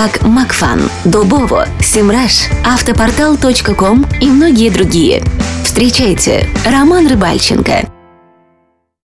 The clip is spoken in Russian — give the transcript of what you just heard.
как Макфан, Дубово, Симраш, Автопортал.ком и многие другие. Встречайте, Роман Рыбальченко –